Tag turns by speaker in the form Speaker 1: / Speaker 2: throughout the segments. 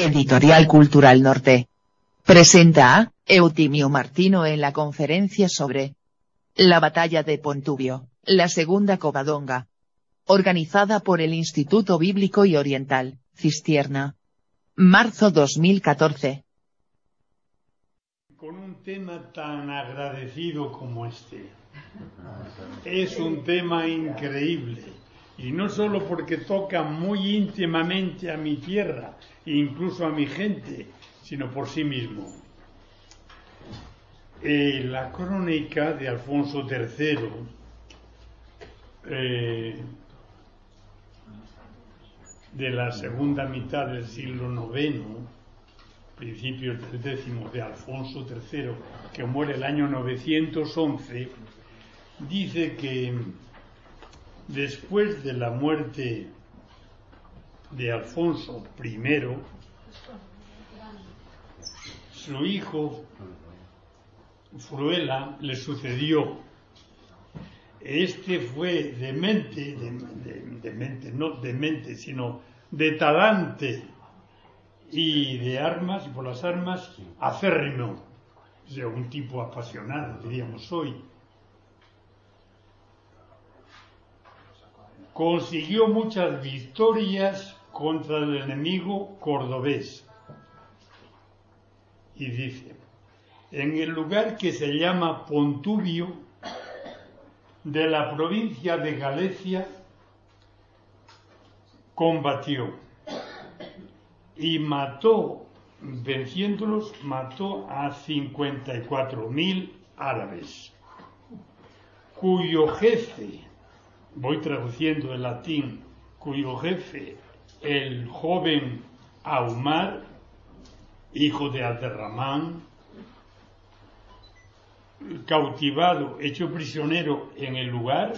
Speaker 1: Editorial Cultural Norte. Presenta a Eutimio Martino en la conferencia sobre la batalla de Pontubio, la segunda Covadonga. Organizada por el Instituto Bíblico y Oriental, Cistierna. Marzo 2014.
Speaker 2: Con un tema tan agradecido como este. Es un tema increíble. Y no solo porque toca muy íntimamente a mi tierra, incluso a mi gente, sino por sí mismo. Eh, la crónica de Alfonso III eh, de la segunda mitad del siglo IX, principios del décimo de Alfonso III, que muere el año 911, dice que después de la muerte de Alfonso I, su hijo Fruela le sucedió. Este fue demente, de, mente, no demente, sino de talante y de armas, y por las armas, acérrimo. O sea, un tipo apasionado, diríamos hoy. Consiguió muchas victorias contra el enemigo cordobés. Y dice, en el lugar que se llama Pontubio, de la provincia de Galicia, combatió y mató, venciéndolos, mató a 54.000 árabes, cuyo jefe, voy traduciendo en latín, cuyo jefe el joven Aumar, hijo de Aderramán, cautivado, hecho prisionero en el lugar,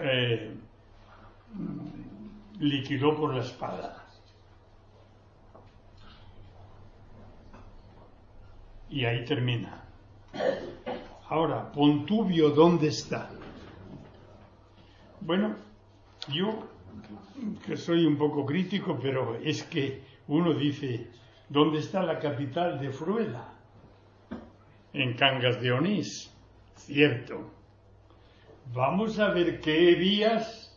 Speaker 2: eh, liquidó por la espada. Y ahí termina. Ahora, Pontubio, ¿dónde está? Bueno, yo que soy un poco crítico, pero es que uno dice, ¿dónde está la capital de Fruela? En Cangas de Onís, cierto. Vamos a ver qué vías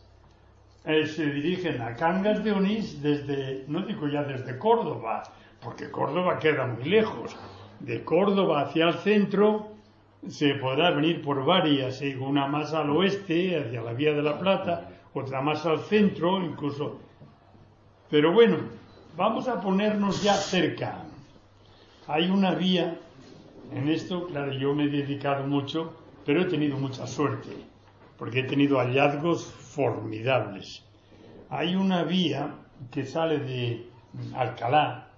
Speaker 2: eh, se dirigen a Cangas de Onís desde, no digo ya desde Córdoba, porque Córdoba queda muy lejos. De Córdoba hacia el centro se podrá venir por varias, eh, una más al oeste, hacia la Vía de la Plata, otra más al centro, incluso. Pero bueno, vamos a ponernos ya cerca. Hay una vía, en esto, claro, yo me he dedicado mucho, pero he tenido mucha suerte, porque he tenido hallazgos formidables. Hay una vía que sale de Alcalá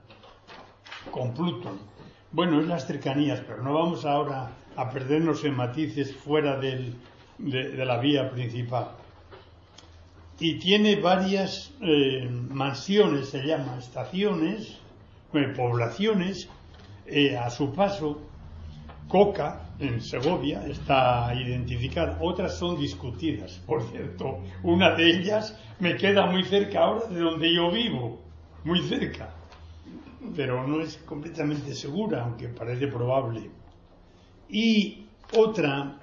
Speaker 2: con Plutón. Bueno, es las cercanías, pero no vamos ahora a perdernos en matices fuera de la vía principal y tiene varias eh, mansiones, se llama estaciones, eh, poblaciones, eh, a su paso. Coca, en Segovia, está identificada, otras son discutidas, por cierto. Una de ellas me queda muy cerca ahora de donde yo vivo, muy cerca, pero no es completamente segura, aunque parece probable. Y otra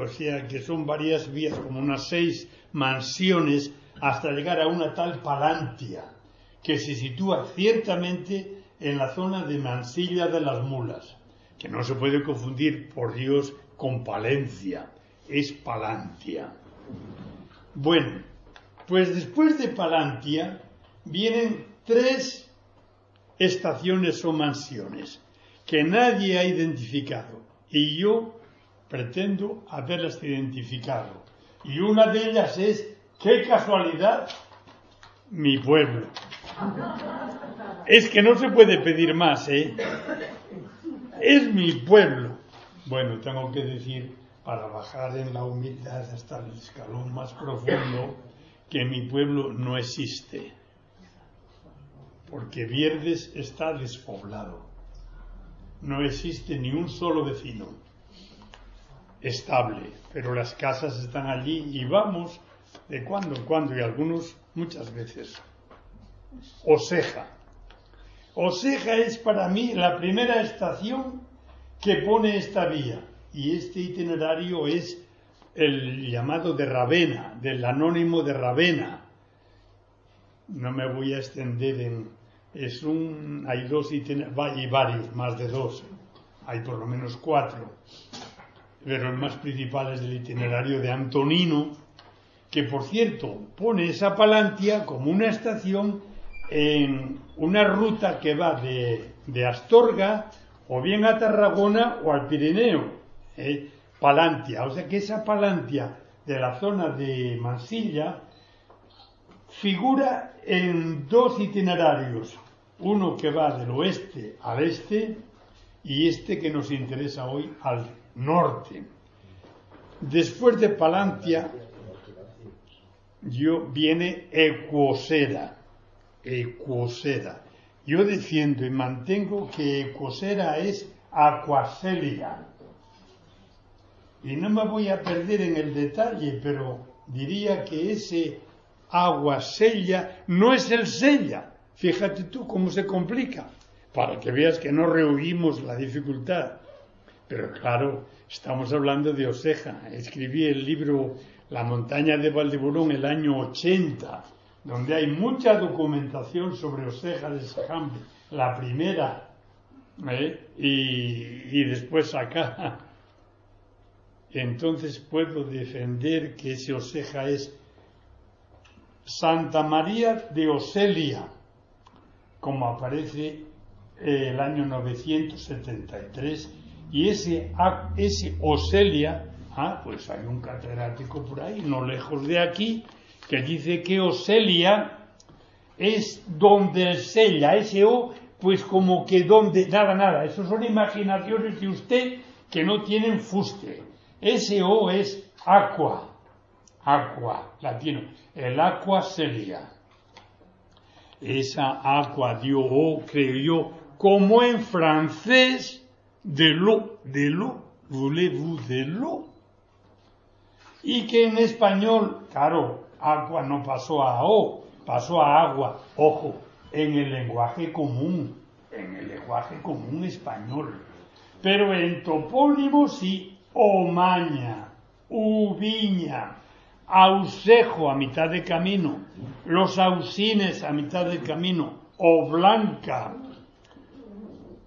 Speaker 2: o sea que son varias vías, como unas seis mansiones, hasta llegar a una tal Palantia, que se sitúa ciertamente en la zona de Mansilla de las Mulas, que no se puede confundir, por Dios, con Palencia, es Palantia. Bueno, pues después de Palantia vienen tres estaciones o mansiones que nadie ha identificado y yo pretendo haberlas identificado. Y una de ellas es, qué casualidad, mi pueblo. Es que no se puede pedir más, ¿eh? Es mi pueblo. Bueno, tengo que decir, para bajar en la humildad hasta el escalón más profundo, que mi pueblo no existe. Porque Vierdes está despoblado. No existe ni un solo vecino estable, pero las casas están allí y vamos de cuando en cuando y algunos muchas veces. Oseja. Oseja es para mí la primera estación que pone esta vía y este itinerario es el llamado de Ravena, del anónimo de Ravena. No me voy a extender en... Es un... Hay dos itinerarios, y varios, más de dos. Hay por lo menos cuatro. Pero el más principal es el itinerario de Antonino, que por cierto pone esa Palantia como una estación en una ruta que va de, Astorga o bien a Tarragona o al Pirineo. ¿eh? Palantia, o sea que esa Palantia de la zona de Mansilla figura en dos itinerarios, uno que va del oeste al este y este que nos interesa hoy al norte. Después de Palantia yo viene Ecuosera. Ecuosera. Yo defiendo y mantengo que Ecuosera es Aquacelia. Y no me voy a perder en el detalle, pero diría que ese agua no es el sella. Fíjate tú cómo se complica, para que veas que no rehuimos la dificultad. Pero claro, estamos hablando de Oseja. Escribí el libro la montaña de Valdeburón el año 80, donde hay mucha documentación sobre Oseja de Sajambe, la primera, ¿eh? y, después acá. Entonces puedo defender que ese Oseja es Santa María de Oselia, como aparece el año 973, y ese, ese Oselia Ah, pues hay un catedrático por ahí, no lejos de aquí, que dice que Oselia es donde el sella, ese O, pues como que donde, nada, nada, eso son imaginaciones de usted que no tienen fuste. Ese O es aqua, aqua, latino, el aqua selia. Esa aqua dio O, creo yo, como en francés, de lo, de lo, voulez-vous de lo? y que en español, claro, agua no pasó a O, pasó a agua, ojo, en el lenguaje común, en el lenguaje común español. Pero en topónimos sí, Omaña, Ubiña, Ausejo a mitad de camino, los Ausines a mitad de camino, o Blanca,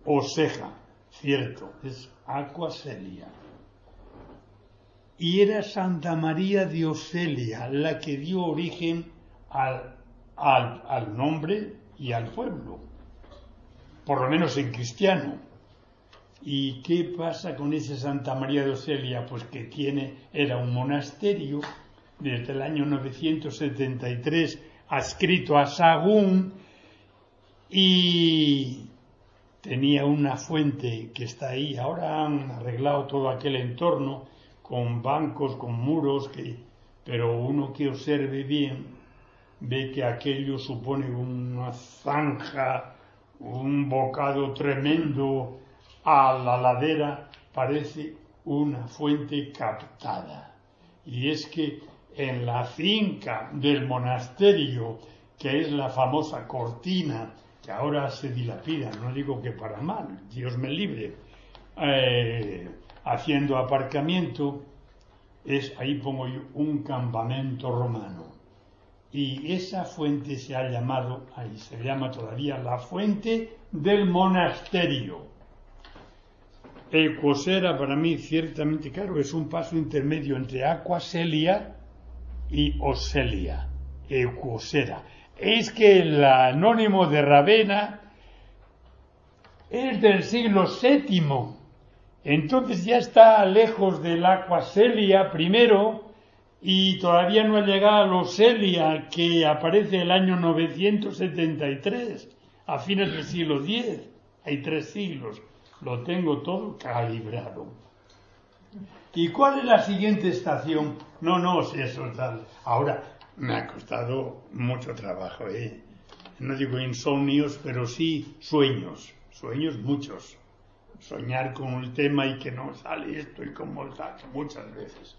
Speaker 2: Oseja, cierto, es Acuaselia y era Santa María de Oselia la que dio origen al, al, nombre y al pueblo, por lo menos en cristiano. ¿Y qué pasa con ese Santa María de Oselia? Pues que tiene, era un monasterio desde el año 973 adscrito a Sagún y tenía una fuente que está ahí. Ahora han arreglado todo aquel entorno con bancos, con muros, que, pero uno que observe bien ve que aquello supone una zanja, un bocado tremendo a la ladera, parece una fuente captada. Y es que en la finca del monasterio, que es la famosa cortina, que ahora se dilapida, no digo que para mal, Dios me libre, eh, haciendo aparcamiento, es, ahí pongo yo, un campamento romano. Y esa fuente se ha llamado, ahí se llama todavía la fuente del monasterio. Ecuosera para mí ciertamente, claro, es un paso intermedio entre Aquaselia y Oselia. Ecuosera. Es que el anónimo de Ravena es del siglo VII entonces ya está lejos del Aquaselia primero y todavía no ha llegado a los Celia, que aparece el año 973, a fines del siglo X. Hay tres siglos. Lo tengo todo calibrado. ¿Y cuál es la siguiente estación? No, no, si eso tal. Ahora, me ha costado mucho trabajo, ¿eh? No digo insomnios, pero sí sueños. Sueños muchos. Soñar con el tema y que no sale esto y como tal, muchas veces.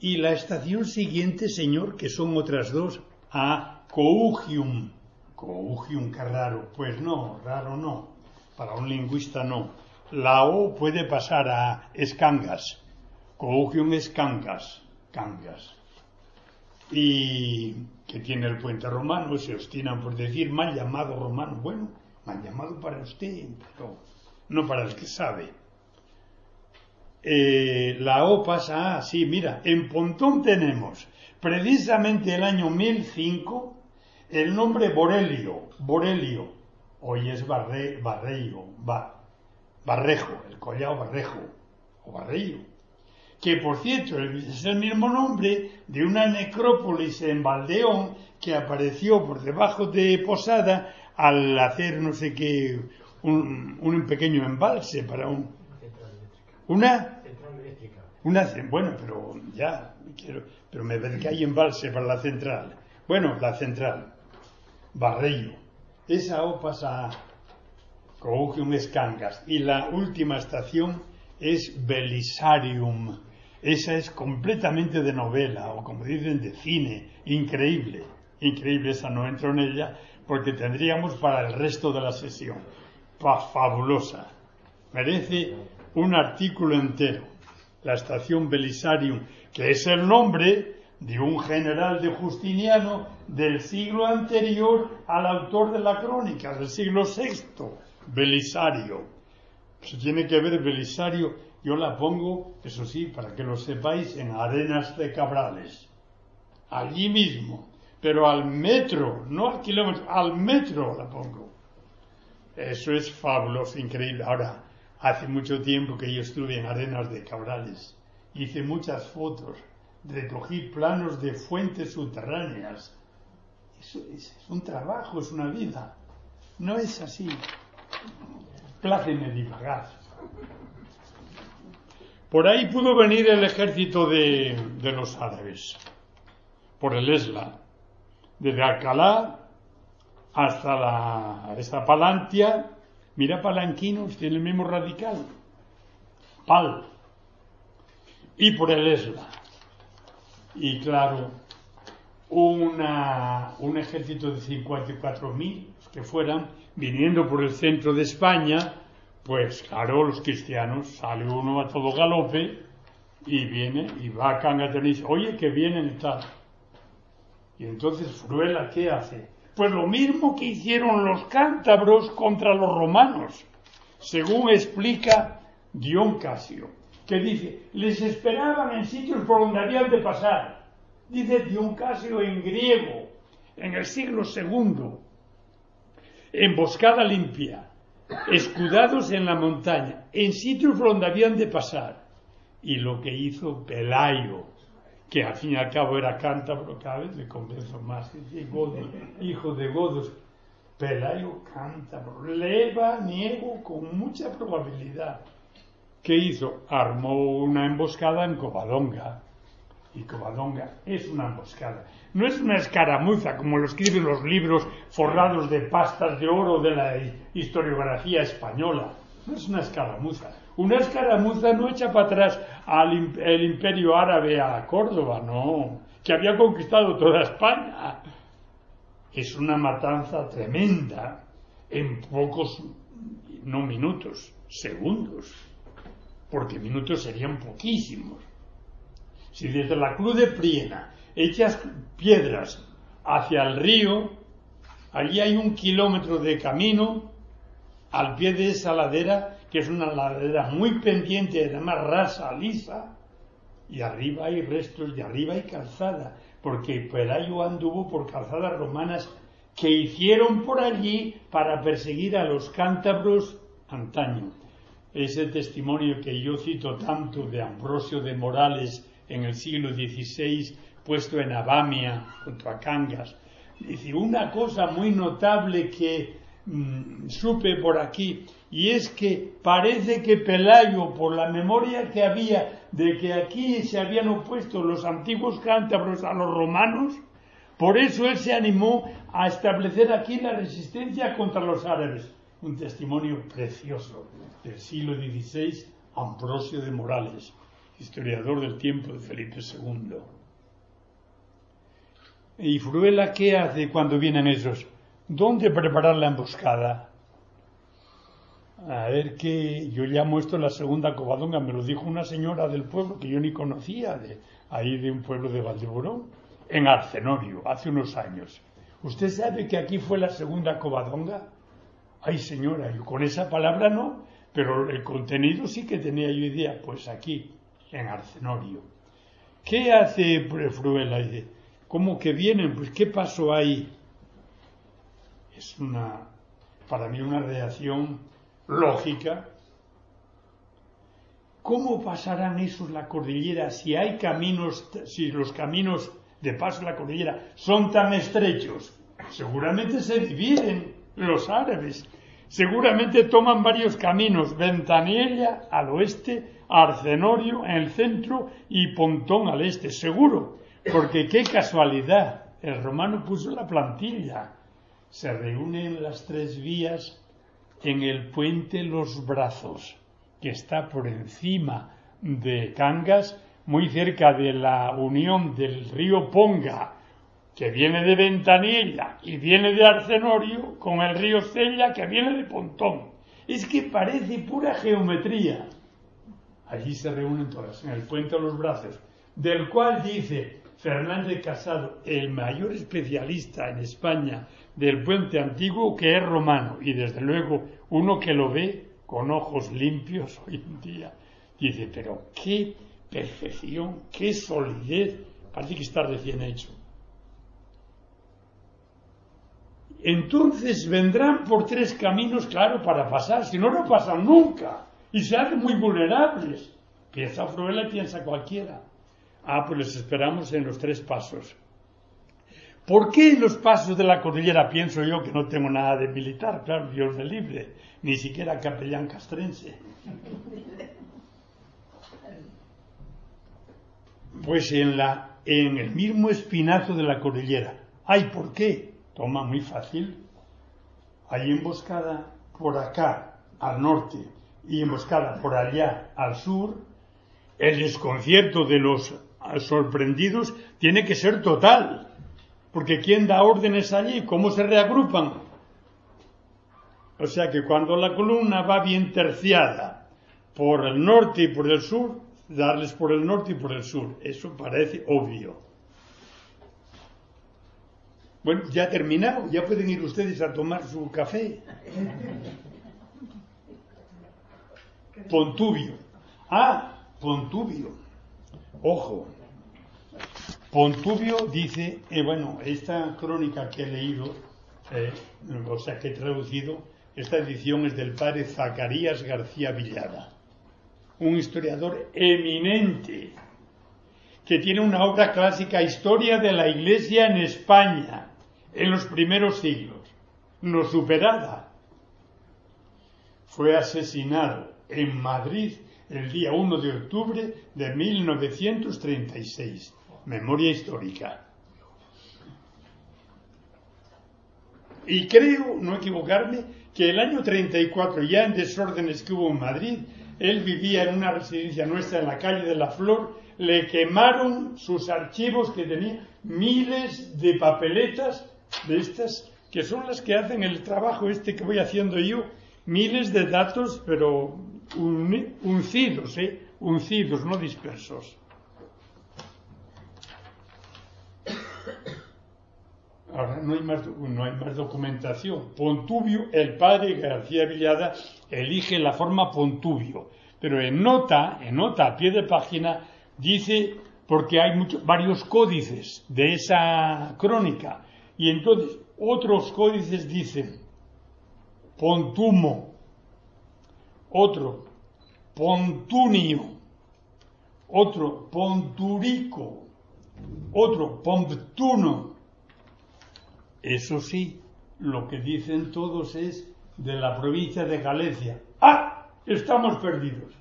Speaker 2: Y la estación siguiente, señor, que son otras dos, a Cougium. Cougium, qué raro. Pues no, raro no. Para un lingüista no. La O puede pasar a Escangas. Cougium es Cangas. Y que tiene el puente romano, se obstinan por decir mal llamado romano. Bueno, mal llamado para usted, pero no para el que sabe. Eh, la O pasa a, sí, mira, en Pontón tenemos precisamente el año 1005 el nombre Borelio, Borelio, hoy es Barre, Barreiro, Barrejo, el collao Barrejo, o Barreiro, que por cierto es el mismo nombre de una necrópolis en Valdeón que apareció por debajo de Posada al hacer no sé qué, un, un pequeño embalse para un... Una una, bueno, pero ya, quiero, pero me ve que hay embalse para la central. Bueno, la central, Barreiro. Esa O pasa Y la última estación es Belisarium. Esa es completamente de novela, o como dicen, de cine. Increíble, increíble. Esa no entro en ella porque tendríamos para el resto de la sesión. fabulosa. Merece un artículo entero la estación Belisarium, que es el nombre de un general de Justiniano del siglo anterior al autor de la crónica, del siglo VI, Belisario. Se tiene que ver Belisario, yo la pongo, eso sí, para que lo sepáis, en Arenas de Cabrales, allí mismo, pero al metro, no al kilómetro, al metro la pongo. Eso es fabuloso, increíble. Ahora, Hace mucho tiempo que yo estuve en Arenas de Cabrales. Hice muchas fotos, recogí planos de fuentes subterráneas. Eso es, un trabajo, es una vida. No es así. Pláceme divagar. Por ahí pudo venir el ejército de, los árabes, por el Esla, desde Alcalá hasta la, esta Palantia Mira Palanquinos, tiene el mismo radical. Pal. Y por el Esla. Y claro, una, un ejército de 54.000 que fueran viniendo por el centro de España, pues claro, los cristianos, sale uno a todo galope y viene y va a Cangas oye, que vienen tal. Y entonces Fruela, ¿qué hace? Pues lo mismo que hicieron los cántabros contra los romanos, según explica Dion Casio, que dice, les esperaban en sitios por donde habían de pasar. Dice Dion Casio en griego, en el siglo II, emboscada limpia, escudados en la montaña, en sitios por donde habían de pasar. Y lo que hizo Pelayo, que al fin y al cabo era cántabro, cada vez le convenzo más, hijo de godos, Pelayo cántabro, leva niego con mucha probabilidad. ¿Qué hizo? Armó una emboscada en Covadonga. Y Covadonga es una emboscada. No es una escaramuza como lo escriben los libros forrados de pastas de oro de la historiografía española. No es una escaramuza una escaramuza no echa para atrás al el imperio árabe a Córdoba, no, que había conquistado toda España. Es una matanza tremenda en pocos, no minutos, segundos, porque minutos serían poquísimos. Si desde la Cruz de Priena echas piedras hacia el río, allí hay un kilómetro de camino, al pie de esa ladera que es una ladera muy pendiente, además rasa, lisa, y arriba hay restos, y arriba hay calzada, porque Pelayo anduvo por calzadas romanas que hicieron por allí para perseguir a los cántabros antaño. Ese testimonio que yo cito tanto de Ambrosio de Morales, en el siglo XVI, puesto en Abamia, junto a Cangas. Dice, una cosa muy notable que mm, supe por aquí, y es que parece que Pelayo, por la memoria que había de que aquí se habían opuesto los antiguos cántabros a los romanos, por eso él se animó a establecer aquí la resistencia contra los árabes. Un testimonio precioso del siglo XVI, Ambrosio de Morales, historiador del tiempo de Felipe II. ¿Y Fruela qué hace cuando vienen esos? ¿Dónde preparar la emboscada? A ver qué, yo llamo esto la segunda covadonga, me lo dijo una señora del pueblo que yo ni conocía, de ahí de un pueblo de Valdeborón, en Arcenorio, hace unos años. ¿Usted sabe que aquí fue la segunda covadonga? Ay señora, yo con esa palabra no, pero el contenido sí que tenía yo idea, pues aquí, en Arcenorio. ¿Qué hace Fruela? Dice, ¿cómo que vienen? Pues ¿qué pasó ahí? Es una, para mí una reacción lógica. ¿Cómo pasarán esos la cordillera si hay caminos, si los caminos de paso a la cordillera son tan estrechos? Seguramente se dividen los árabes. Seguramente toman varios caminos, Ventanilla al oeste, Arcenorio en el centro y Pontón al este, seguro, porque qué casualidad, el romano puso la plantilla. Se reúnen las tres vías en el puente Los Brazos, que está por encima de Cangas, muy cerca de la unión del río Ponga, que viene de Ventanilla y viene de Arcenorio, con el río Cella, que viene de Pontón. Es que parece pura geometría. Allí se reúnen todas, en el puente Los Brazos, del cual dice Fernández Casado, el mayor especialista en España del puente antiguo que es romano y desde luego uno que lo ve con ojos limpios hoy en día dice, pero qué perfección, qué solidez, parece que está recién hecho. Entonces vendrán por tres caminos, claro, para pasar, si no, no pasan nunca y se hacen muy vulnerables. Piensa Fruela y piensa cualquiera. Ah, pues les esperamos en los tres pasos. ¿Por qué en los pasos de la cordillera pienso yo que no tengo nada de militar? Claro, Dios de libre, ni siquiera capellán castrense. Pues en, la, en el mismo espinazo de la cordillera. Ay, ¿por qué? Toma muy fácil. Hay emboscada por acá, al norte, y emboscada por allá, al sur. El desconcierto de los sorprendidos tiene que ser total porque ¿quién da órdenes allí? ¿Cómo se reagrupan? O sea que cuando la columna va bien terciada por el norte y por el sur, darles por el norte y por el sur. Eso parece obvio. Bueno, ya terminado, ya pueden ir ustedes a tomar su café. Pontubio. Ah, Pontubio. Ojo, Pontubio dice, eh, bueno, esta crónica que he leído, eh, o sea, que he traducido, esta edición es del padre Zacarías García Villada, un historiador eminente, que tiene una obra clásica, Historia de la Iglesia en España, en los primeros siglos, no superada. Fue asesinado en Madrid el día 1 de octubre de 1936 memoria histórica. Y creo, no equivocarme, que el año 34, ya en desórdenes que hubo en Madrid, él vivía en una residencia nuestra en la calle de la Flor, le quemaron sus archivos que tenía miles de papeletas de estas, que son las que hacen el trabajo este que voy haciendo yo, miles de datos, pero uncidos, ¿eh? uncidos, no dispersos. Ahora no hay, más, no hay más documentación. Pontubio, el padre García Villada elige la forma Pontubio, pero en nota, en nota a pie de página, dice, porque hay muchos, varios códices de esa crónica, y entonces otros códices dicen Pontumo, otro Pontunio, otro Ponturico, otro Pomptuno. Eso sí, lo que dicen todos es de la provincia de Galicia. ¡Ah! Estamos perdidos.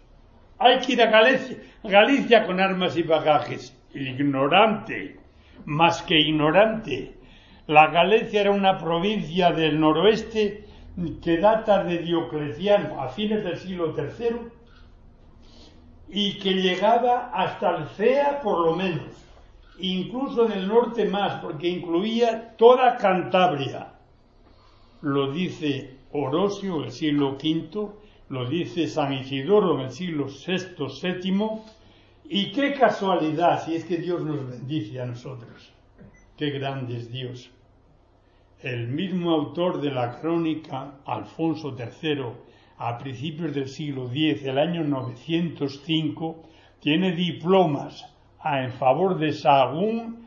Speaker 2: Hay que ir a Galicia, Galicia con armas y bagajes. Ignorante, más que ignorante. La Galicia era una provincia del noroeste que data de Diocleciano a fines del siglo III y que llegaba hasta el CEA por lo menos, incluso en el norte más, porque incluía toda Cantabria. Lo dice Orosio, el siglo V, lo dice San Isidoro en el siglo VI, VII, y qué casualidad, si es que Dios nos bendice a nosotros. Qué grande es Dios. El mismo autor de la crónica, Alfonso III, a principios del siglo X, el año 905, tiene diplomas en favor de Sagún,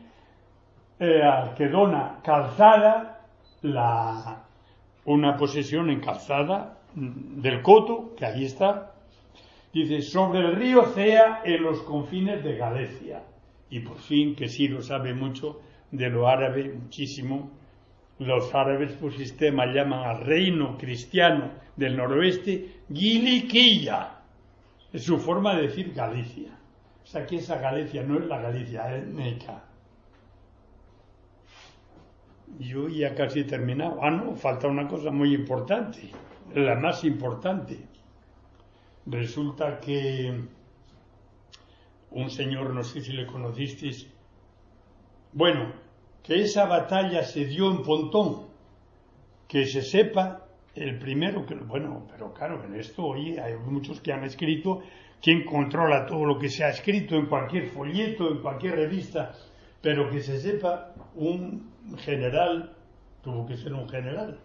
Speaker 2: eh, que dona Calzada, la, una posesión en Calzada mm, del Coto, que ahí está, dice, sobre el río Cea en los confines de Galicia. Y por fin, que sí lo sabe mucho de lo árabe, muchísimo, los árabes por sistema llaman al reino cristiano del noroeste Giliquilla. Es su forma de decir Galicia. O sea que esa Galicia no es la Galicia étnica. Yo ya casi he terminado. Ah, no, falta una cosa muy importante, la más importante. Resulta que un señor, no sé si le conocisteis, bueno, que esa batalla se dio en Pontón, que se sepa el primero que, bueno, pero claro, en esto hoy hay muchos que han escrito, quien controla todo lo que se ha escrito en cualquier folleto, en cualquier revista, pero que se sepa un general, tuvo que ser un general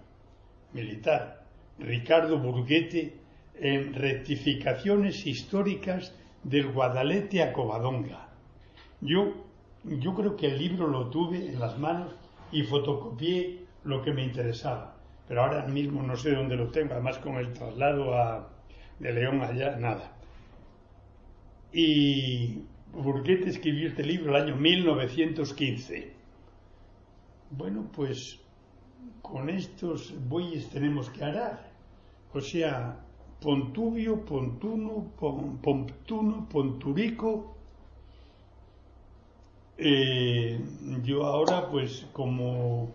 Speaker 2: militar, Ricardo Burguete, en rectificaciones históricas del Guadalete a Covadonga. Yo yo creo que el libro lo tuve en las manos y fotocopié lo que me interesaba. Pero ahora mismo no sé dónde lo tengo, además con el traslado a, de León allá, nada. Y Burguete escribió este libro el año 1915. Bueno, pues con estos bueyes tenemos que arar. O sea, Pontubio, Pontuno, Pomptuno, Ponturico, eh, yo ahora, pues como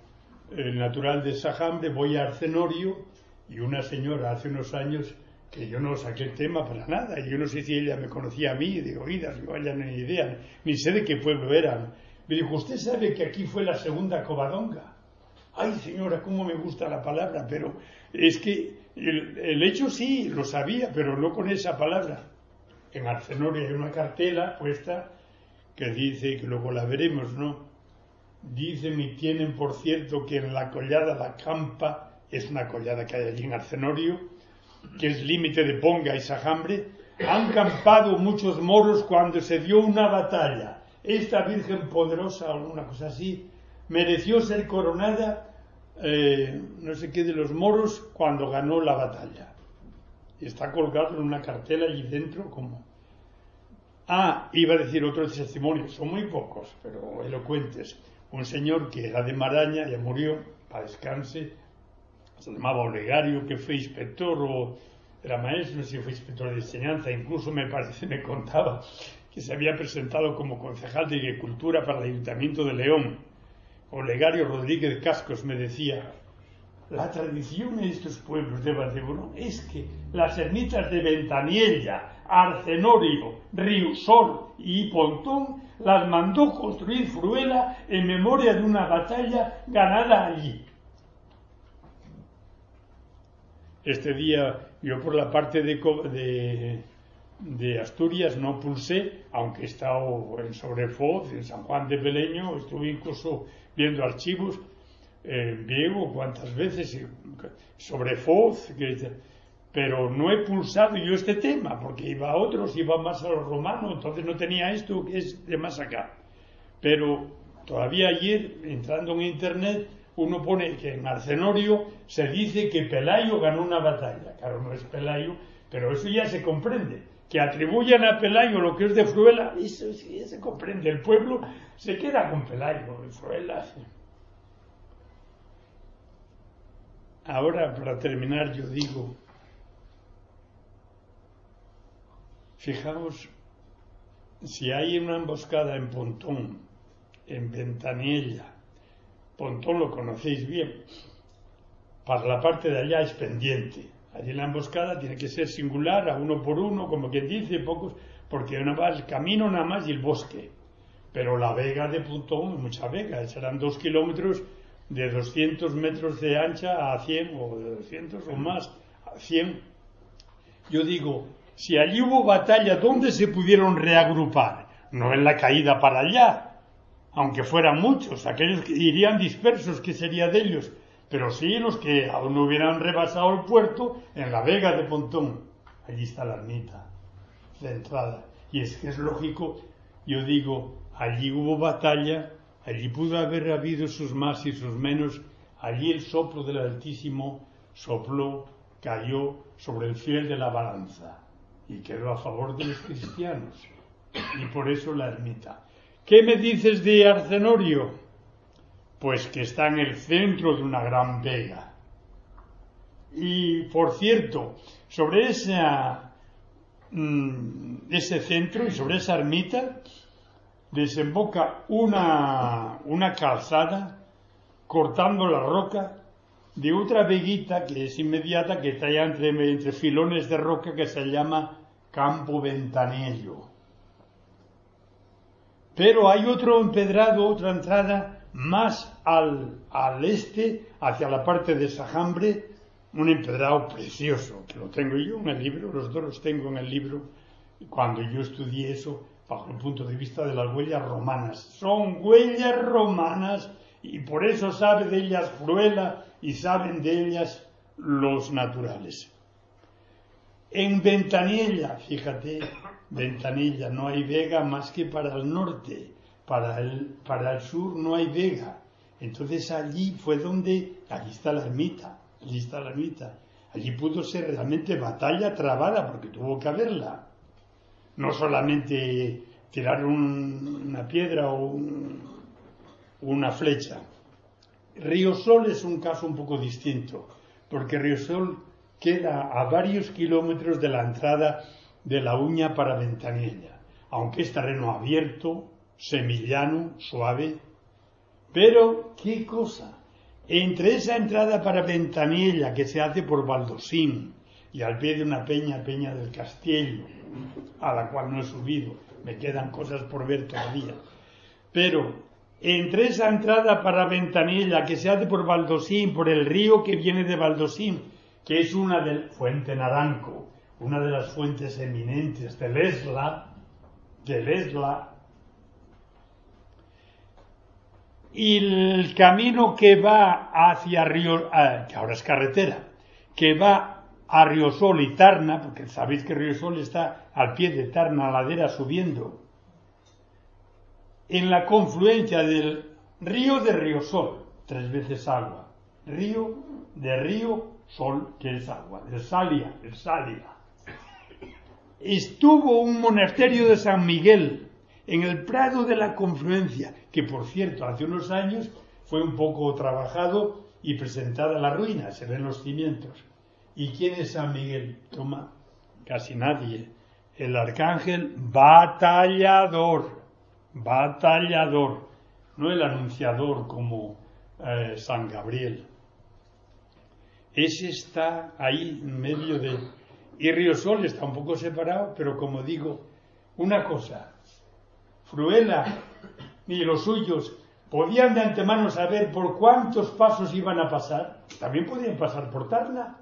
Speaker 2: el natural de Sajambre, voy a Arcenorio y una señora hace unos años que yo no saqué el tema para nada, y yo no sé si ella me conocía a mí de oídas, yo vaya ni idea, ni sé de qué pueblo eran. Me dijo, ¿usted sabe que aquí fue la segunda Covadonga? Ay, señora, cómo me gusta la palabra, pero es que el, el hecho sí, lo sabía, pero no con esa palabra. En Arcenorio hay una cartela puesta que dice, que luego la veremos, ¿no? Dicen y tienen, por cierto, que en la collada La Campa, es una collada que hay allí en Arcenorio, que es límite de Ponga y Sajambre, han campado muchos moros cuando se dio una batalla. Esta Virgen poderosa, o una cosa así, mereció ser coronada, eh, no sé qué, de los moros cuando ganó la batalla. Está colgado en una cartela allí dentro como Ah, iba a decir otro testimonio, son muy pocos, pero elocuentes. Un señor que era de Maraña, ya murió, para descanse, se llamaba Olegario, que fue inspector o era maestro, no sé si fue inspector de enseñanza, incluso me parece, me contaba que se había presentado como concejal de agricultura para el Ayuntamiento de León. Olegario Rodríguez Cascos me decía, la tradición de estos pueblos de Valdebro es que las ermitas de Ventaniella, Arcenorio, Riusol y Pontón las mandó construir Fruela en memoria de una batalla ganada allí. Este día yo por la parte de, de, Asturias no pulsé, aunque he estado en Sobrefoz, en San Juan de Beleño, estuve incluso viendo archivos en griego cuántas veces, sobre Foz, pero no he pulsado yo este tema, porque iba a otros, iba más a los romanos, entonces no tenía esto que es de más acá. Pero todavía ayer, entrando en internet, uno pone que en Arcenorio se dice que Pelayo ganó una batalla. Claro, no es Pelayo, pero eso ya se comprende, que atribuyan a Pelayo lo que es de Fruela, eso sí se comprende. El pueblo se queda con Pelayo, Fruela. Ahora, para terminar, yo digo, fijaos, si hay una emboscada en Pontón, en Ventanilla, Pontón lo conocéis bien, para la parte de allá es pendiente. Allí la emboscada tiene que ser singular, a uno por uno, como quien dice, pocos, porque va el camino nada más y el bosque. Pero la vega de Pontón, mucha vega, serán dos kilómetros de 200 metros de ancha a 100 o de 200 o más, a 100. Yo digo, si allí hubo batalla, ¿dónde se pudieron reagrupar? No en la caída para allá, aunque fueran muchos, aquellos que irían dispersos, ¿qué sería de ellos? Pero sí los que aún no hubieran rebasado el puerto, en la vega de Pontón. Allí está la ermita de entrada. Y es que es lógico, yo digo, allí hubo batalla, allí pudo haber habido sus más y sus menos, allí el soplo del Altísimo sopló, cayó sobre el fiel de la balanza y quedó a favor de los cristianos. Y por eso la ermita. ¿Qué me dices de Arcenorio? Pues que está en el centro de una gran vega. Y por cierto, sobre esa, mm, ese centro y sobre esa ermita desemboca una, una calzada cortando la roca de otra veguita que es inmediata, que está allá entre, entre filones de roca que se llama Campo Ventanello. Pero hay otro empedrado, otra entrada más al, al este, hacia la parte de Sajambre, un empedrado precioso, que lo tengo yo en el libro, los dos los tengo en el libro, cuando yo estudié eso bajo el punto de vista de las huellas romanas. Son huellas romanas y por eso sabe de ellas Fruela y saben de ellas los naturales. En Ventanilla, fíjate, Ventanilla, no hay vega más que para el norte, para el, para el sur no hay vega. Entonces allí fue donde, allí está la ermita, allí está la ermita. Allí pudo ser realmente batalla trabada, porque tuvo que haberla. No solamente tirar una piedra o una flecha. Río Sol es un caso un poco distinto, porque Río Sol queda a varios kilómetros de la entrada de la uña para Ventanilla, aunque es terreno abierto, semillano, suave. Pero, ¿qué cosa? Entre esa entrada para Ventanilla que se hace por Valdosín y al pie de una peña, Peña del Castillo, a la cual no he subido, me quedan cosas por ver todavía. Pero entre esa entrada para Ventanilla que se hace por Valdosín, por el río que viene de Valdosín, que es una de Fuente Naranco, una de las fuentes eminentes del Esla, del Esla, y el camino que va hacia Río, ah, que ahora es carretera, que va a Riosol y Tarna, porque sabéis que Riosol está al pie de Tarna, ladera subiendo, en la confluencia del río de Riosol, tres veces agua, río de río sol, que es agua, el Salia, el Salia. Estuvo un monasterio de San Miguel en el Prado de la Confluencia, que por cierto hace unos años fue un poco trabajado y presentada la ruina, se ven los cimientos. ¿Y quién es San Miguel? Toma, casi nadie. El arcángel batallador, batallador, no el anunciador como eh, San Gabriel. Ese está ahí en medio de... Y Río Sol está un poco separado, pero como digo, una cosa, Fruela y los suyos podían de antemano saber por cuántos pasos iban a pasar. También podían pasar por Tarna.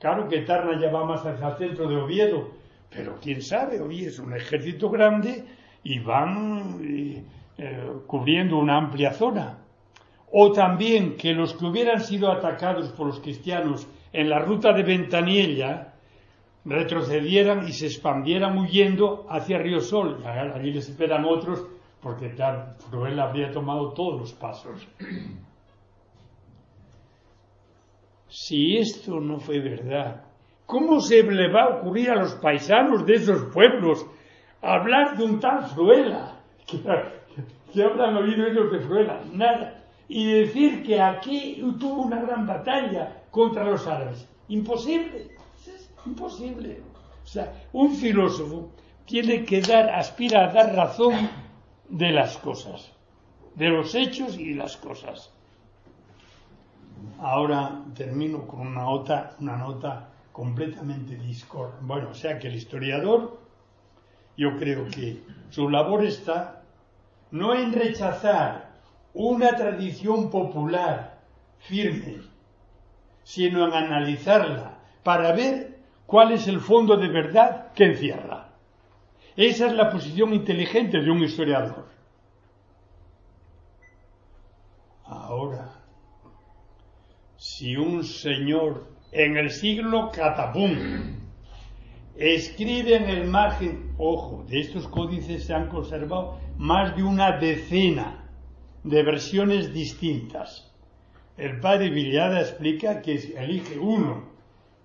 Speaker 2: Claro que Tarna ya va más hacia el centro de Oviedo, pero quién sabe, hoy es un ejército grande y van eh, eh, cubriendo una amplia zona o también que los que hubieran sido atacados por los cristianos en la ruta de Ventaniella retrocedieran y se expandieran huyendo hacia Río Sol. Allí les esperan otros porque claro, Fruel habría tomado todos los pasos. Si esto no fue verdad, ¿Cómo se le va a ocurrir a los paisanos de esos pueblos hablar de un tal Fruela? ¿Qué, habrán oído ellos de Fruela? Nada. Y decir que aquí tuvo una gran batalla contra los árabes. Imposible. Imposible. O sea, un filósofo tiene que dar, aspira a dar razón de las cosas, de los hechos y las cosas. Ahora termino con una nota, una nota completamente discordante. Bueno, o sea que el historiador, yo creo que su labor está no en rechazar una tradición popular firme, sino en analizarla para ver cuál es el fondo de verdad que encierra. Esa es la posición inteligente de un historiador. Ahora, si un señor en el siglo catapum escribe en el margen, ojo, de estos códices se han conservado más de una decena de versiones distintas. El padre Villada explica que elige uno,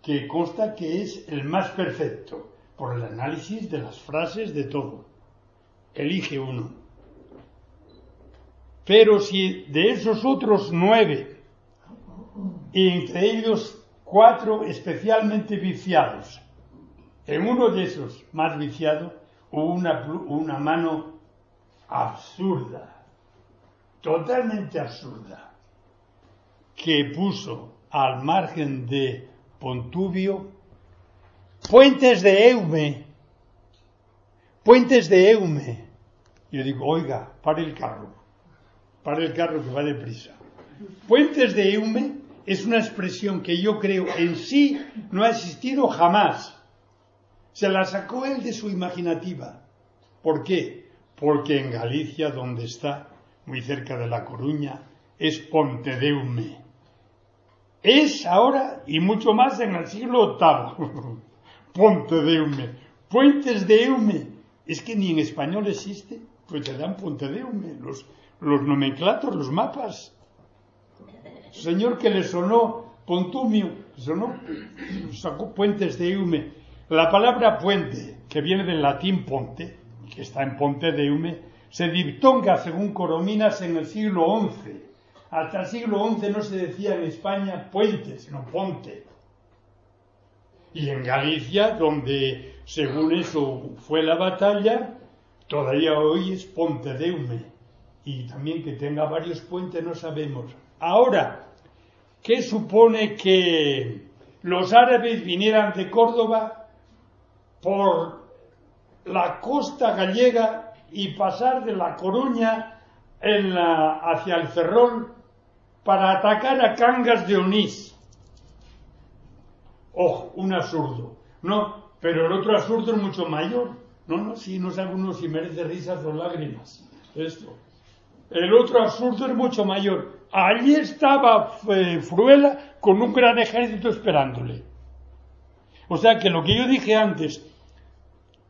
Speaker 2: que consta que es el más perfecto, por el análisis de las frases de todo. Elige uno. Pero si de esos otros nueve, y entre ellos cuatro especialmente viciados, en uno de esos más viciados hubo una, una mano absurda, totalmente absurda, que puso al margen de Pontubio puentes de Eume, puentes de Eume. Yo digo, oiga, pare el carro, pare el carro que va deprisa. Puentes de Eume es una expresión que yo creo en sí no ha existido jamás. Se la sacó él de su imaginativa. ¿Por qué? Porque en Galicia, donde está, muy cerca de La Coruña, es Ponte de Eume. Es ahora y mucho más en el siglo VIII. Ponte de Eume. Puentes de Eume. Es que ni en español existe. Pues te dan Ponte de Eume. Los, los nomenclatos, los mapas. Señor que le sonó Pontumio, sonó, sacó Puentes de Eume. La palabra puente, que viene del latín ponte, que está en Ponte de Eume, se diptonga según Corominas en el siglo XI. Hasta el siglo XI no se decía en España puente, sino ponte. Y en Galicia, donde según eso fue la batalla, todavía hoy es Ponte de Eume. Y también que tenga varios puentes no sabemos. Ahora, ¿qué supone que los árabes vinieran de Córdoba por la costa gallega y pasar de La Coruña hacia el Ferrol para atacar a Cangas de Onís? Ojo, un absurdo. No, pero el otro absurdo es mucho mayor. No, no, sí, no sabe uno si merece risas o lágrimas. Esto. El otro absurdo es mucho mayor. Allí estaba eh, Fruela con un gran ejército esperándole. O sea que lo que yo dije antes,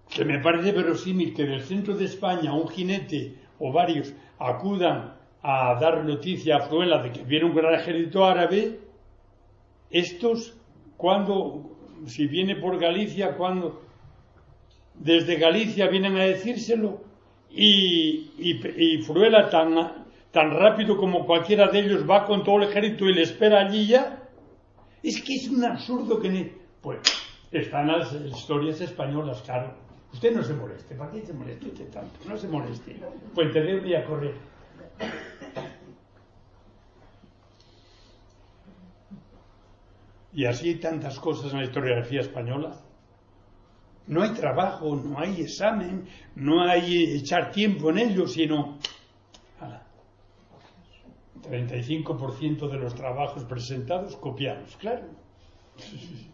Speaker 2: que me parece verosímil que del centro de España un jinete o varios acudan a dar noticia a Fruela de que viene un gran ejército árabe, estos cuando, si viene por Galicia, cuando desde Galicia vienen a decírselo y, y, Fruela tan, tan rápido como cualquiera de ellos va con todo el ejército y le espera allí ya, es que es un absurdo que... Pues están las historias españolas, claro. Usted no se moleste, ¿para qué se moleste usted tanto? No se moleste. Pues te un a correr. Y así hay tantas cosas en la historiografía española. No hay trabajo, no hay examen, no hay echar tiempo en ello, sino 35% de los trabajos presentados copiados, claro.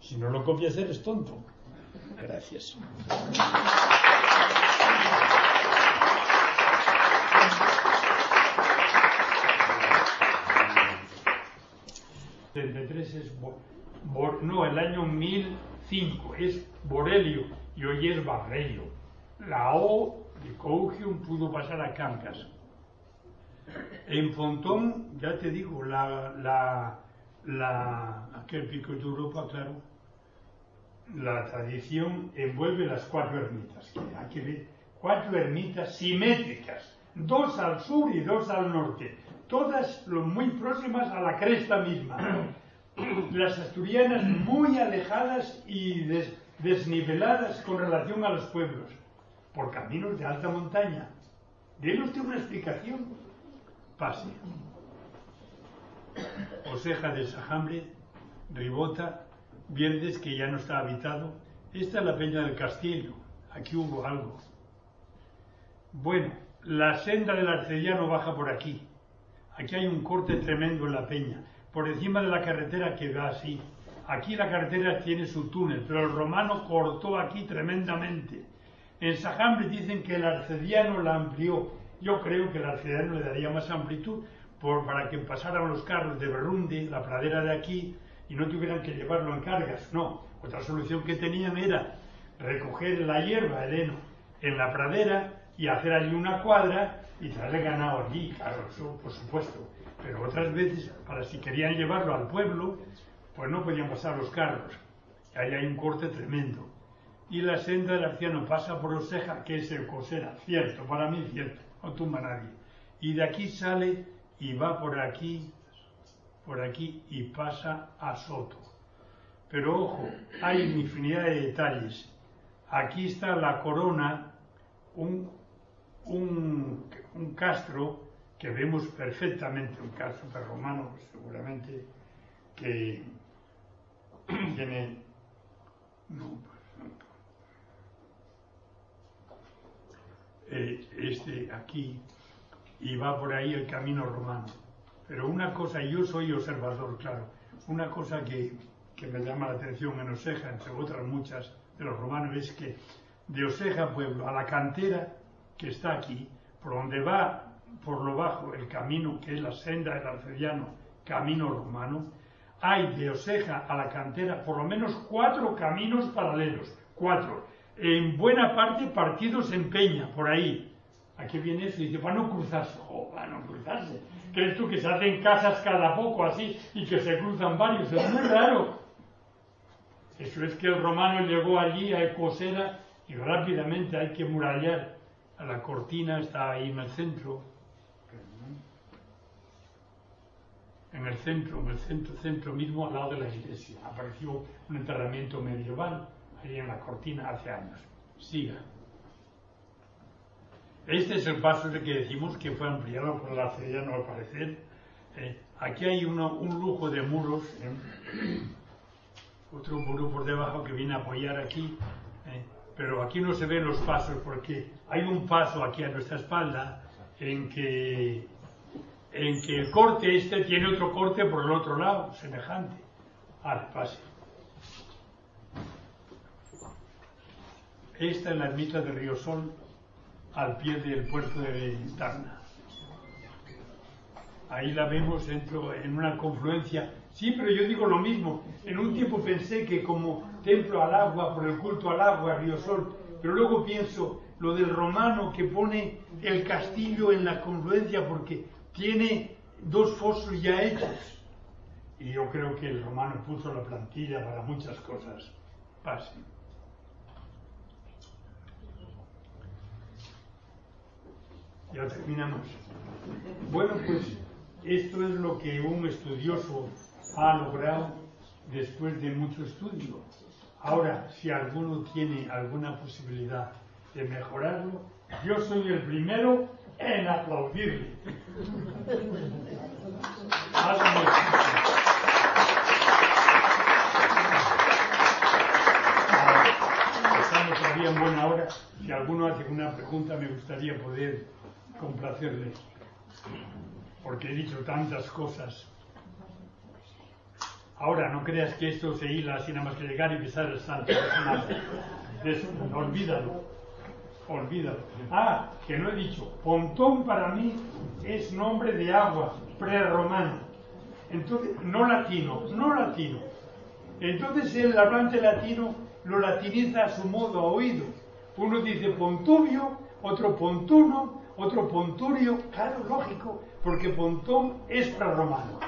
Speaker 2: Si no lo copias eres tonto. Gracias. 73 es, no, el año 1005 es Borelio y hoy es Barreiro. La O de Cougium pudo pasar a Cancas. En Fontón, ya te digo, la, la, la, aquel pico de Europa, claro, la tradición envuelve las cuatro ermitas, que hay que ver, cuatro ermitas simétricas, dos al sur y dos al norte, todas muy próximas a la cresta misma. Las asturianas muy alejadas y desniveladas con relación a los pueblos, por caminos de alta montaña. Dele usted una explicación. Pase. Oseja de Sajambre, Ribota, Vierdes, que ya no está habitado. Esta es la Peña del Castillo. Aquí hubo algo. Bueno, la senda del Arcediano baja por aquí. Aquí hay un corte tremendo en la peña, por encima de la carretera que va así. Aquí la carretera tiene su túnel, pero el romano cortó aquí tremendamente. En Sajambre dicen que el arcediano la amplió. Yo creo que el arcediano le daría más amplitud por, para que pasaran los carros de Berrundi, la pradera de aquí, y no tuvieran que llevarlo en cargas. No, otra solución que tenían era recoger la hierba, el heno, en la pradera y hacer allí una cuadra y traerle ganado allí, claro, eso por supuesto. Pero otras veces, para si querían llevarlo al pueblo, pues no podían pasar los carros. Y hay un corte tremendo. Y la senda del arciano pasa por Oseja, que es el cosera, cierto, para mí cierto, no tumba nadie. Y de aquí sale y va por aquí, por aquí y pasa a Soto. Pero ojo, hay infinidad de detalles. Aquí está la corona, un, un, un castro que vemos perfectamente, un castro romano seguramente, que tiene... No, pues, eh, este aquí y va por ahí el camino romano. Pero una cosa, yo soy observador, claro, una cosa que, que me llama la atención en Oseja, entre otras muchas de los romanos, es que de Oseja Pueblo a la cantera que está aquí, por donde va por lo bajo el camino que es la senda del arcediano, camino romano, hay de Oseja a la cantera por lo menos cuatro caminos paralelos, cuatro, en buena parte partidos en peña, por ahí. Aquí viene eso y dice, van a cruzarse, oh, van a cruzarse. ¿Crees tú que se hacen casas cada poco así y que se cruzan varios? Es muy raro. Eso es que el romano llegó allí a Ecosera y rápidamente hay que murallar. A la cortina está ahí en el centro. En el centro, en el centro, centro mismo, al lado de la iglesia. Apareció un enterramiento medieval ahí en la cortina hace años. Siga. Este es el paso de que decimos que fue ampliado por el arcediano al parecer. Eh, aquí hay un lujo de muros, ¿eh? otro muro por debajo que viene a apoyar aquí, ¿eh? pero aquí no se ven los pasos porque hay un paso aquí a nuestra espalda en que, en que el corte este tiene otro corte por el otro lado, semejante. al pase. Esta es la ermita de Río Sol, al pie del puerto de Tarna. Ahí la vemos dentro, en una confluencia. Sí, pero yo digo lo mismo. En un tiempo pensé que como templo al agua, por el culto al agua, Río Sol, pero luego pienso lo del romano que pone el castillo en la confluencia porque tiene dos fosos ya hechos. Y yo creo que el romano puso la plantilla para muchas cosas. Pasen. Ya terminamos. Bueno, pues esto es lo que un estudioso ha logrado después de mucho estudio. Ahora, si alguno tiene alguna posibilidad de mejorarlo, yo soy el primero en aplaudirle. Estamos todavía en buena hora. Si alguno hace una pregunta, me gustaría poder complacerle, porque he dicho tantas cosas. Ahora, no creas que esto se hila así nada más que llegar y pisar el santo. olvídalo. Olvídalo. Ah, que no he dicho. Pontón para mí es nombre de agua prerromano. Entonces, no latino, no latino. Entonces el hablante latino lo latiniza a su modo, a oído. Uno dice pontubio, otro pontuno, otro Ponturio, claro, lógico, porque Pontón es prerromano.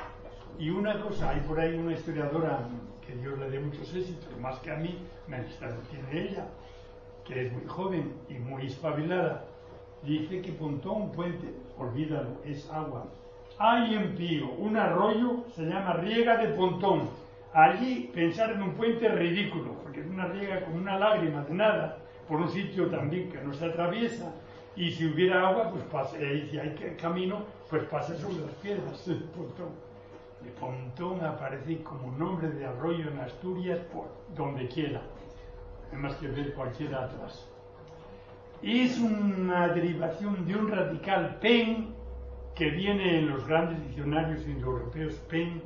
Speaker 2: Y una cosa, hay por ahí una historiadora que Dios le dé muchos éxitos, más que a mí, me tiene ella, que es muy joven y muy espabilada. Dice que Pontón, puente, olvídalo, es agua. Hay en Pío un arroyo, se llama Riega de Pontón. Allí pensar en un puente es ridículo, porque es una riega con una lágrima de nada, por un sitio también que no se atraviesa, y si hubiera agua, pues pase, y si hay camino, pues pasa sobre las piedras de Pontón de Pontón aparece como nombre de arroyo en Asturias por donde quiera. Hay que ver cualquier atrás. Es una derivación de un radical pen que viene en los grandes diccionarios indoeuropeos pen,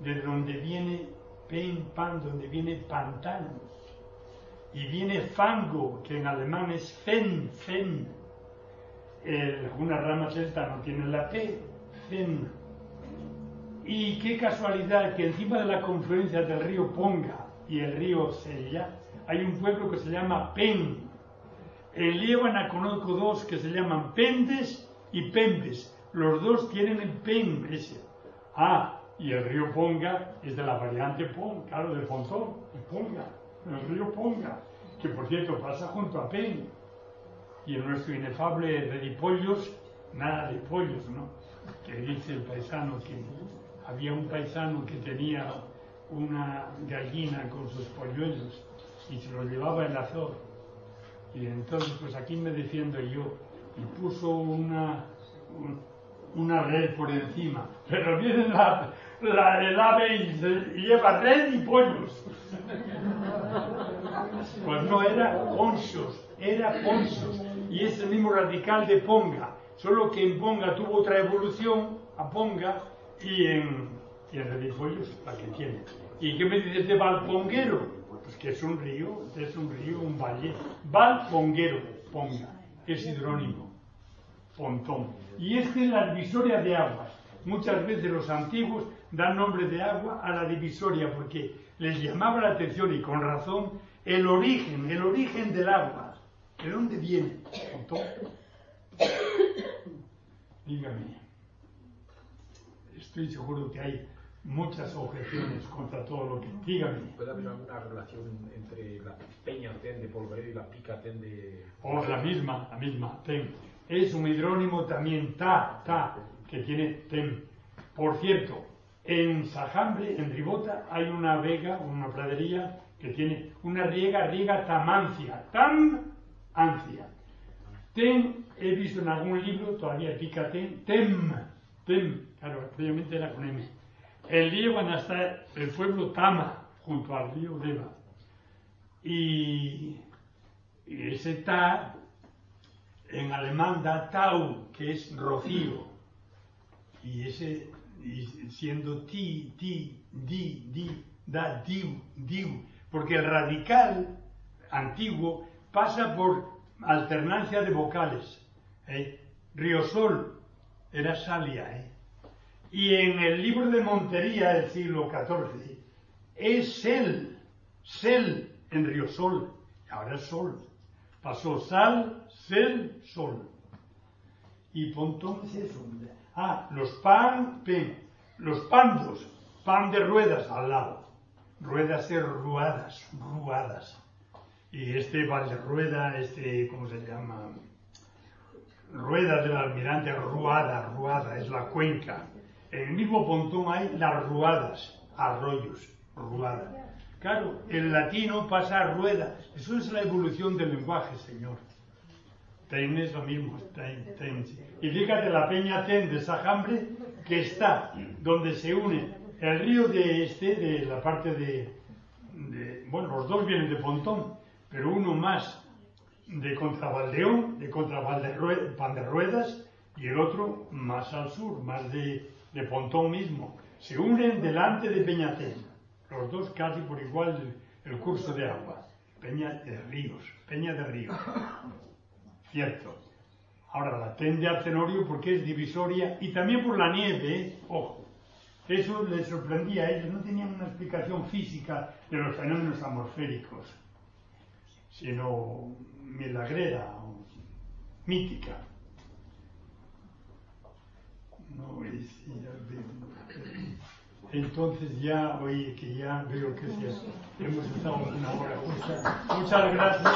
Speaker 2: de donde viene pen, pan, donde viene pantano. Y viene fango, que en alemán es fen, fen. Algunas ramas celta no tienen la P, fen y qué casualidad que encima de la confluencia del río Ponga y el río Sella hay un pueblo que se llama Pen. En Líbana conozco dos que se llaman Pendes y Pembes. Los dos tienen el Pen ese. Ah, y el río Ponga es de la variante Pon, claro, del Pontón, el Ponga, el río Ponga, que por cierto pasa junto a Pen. Y en nuestro inefable Redipollos, nada de pollos, ¿no? Que dice el paisano que había un paisano que tenía una gallina con sus polluelos y se lo llevaba el azor. Y entonces, pues aquí me defiendo yo. Y puso una, una red por encima. Pero viene la, el ave y, lleva red y pollos. Pues no era ponchos, era ponchos. Y es el mismo radical de ponga. Solo que en ponga tuvo otra evolución a ponga y en, en la que tiene. ¿Y qué me dices de Valponguero? Pues que es un río, es un río, un valle. Valponguero, ponga, es hidrónimo, pontón. Y es que la divisoria de aguas. Muchas veces los antiguos dan nombre de agua a la divisoria porque les llamaba la atención y con razón el origen, el origen del agua. ¿De dónde viene? Dígame estoy seguro que hay muchas objeciones contra todo lo que dígame.
Speaker 3: ¿Puede haber alguna relación entre la peña ten de Polvorero y la pica ten de...
Speaker 2: O la misma, la misma, ten. Es un hidrónimo también ta, ta, que tiene ten. Por cierto, en Sajambre, en Ribota, hay una vega, una pradería que tiene una riega, riega tamancia, tam, ancia. Ten, he visto en algún libro, todavía pica ten, tem, tem, Claro, previamente era con M. En Líbano está el pueblo Tama, junto al río Deva. Y, ese Ta, en alemán da Tau, que es rocío. Y ese, siendo ti, ti, di, di, da diu, diu. Porque el radical antiguo pasa por alternancia de vocales. ¿eh? Riosol era salia, ¿eh? Y en el libro de Montería del siglo XIV es Sel, Sel en Río Sol, ahora es Sol. Pasó Sal, Sel, Sol. Y Pontón es eso. Ah, los pan, pen, los pandos, pan de ruedas al lado. Ruedas ser ruadas, ruadas. Y este rueda, este, ¿cómo se llama? Rueda del almirante, ruada, ruada, es la cuenca en el mismo pontón hay las ruadas, arroyos, ruadas. Claro, el latino pasa a rueda. Eso es la evolución del lenguaje, señor. Ten es lo mismo. Ten, Y fíjate la peña Ten de Sajambre, que está donde se une el río de este, de la parte de, bueno, los dos vienen de Pontón, pero uno más de Contravaldeón, de Ruedas, y el otro más al sur, más de de Pontón mismo, se unen delante de Peñatén, los dos casi por igual el curso de agua, Peña de Ríos, Peña de Ríos, cierto. Ahora la ten de Arcenorio porque es divisoria y también por la nieve, ¿eh? ojo. Eso les sorprendía a ellos, no tenían una explicación física de los fenómenos atmosféricos, sino milagrera, mítica. Entonces ya, oye, que ya veo que se- hemos una hora. Muchas gracias.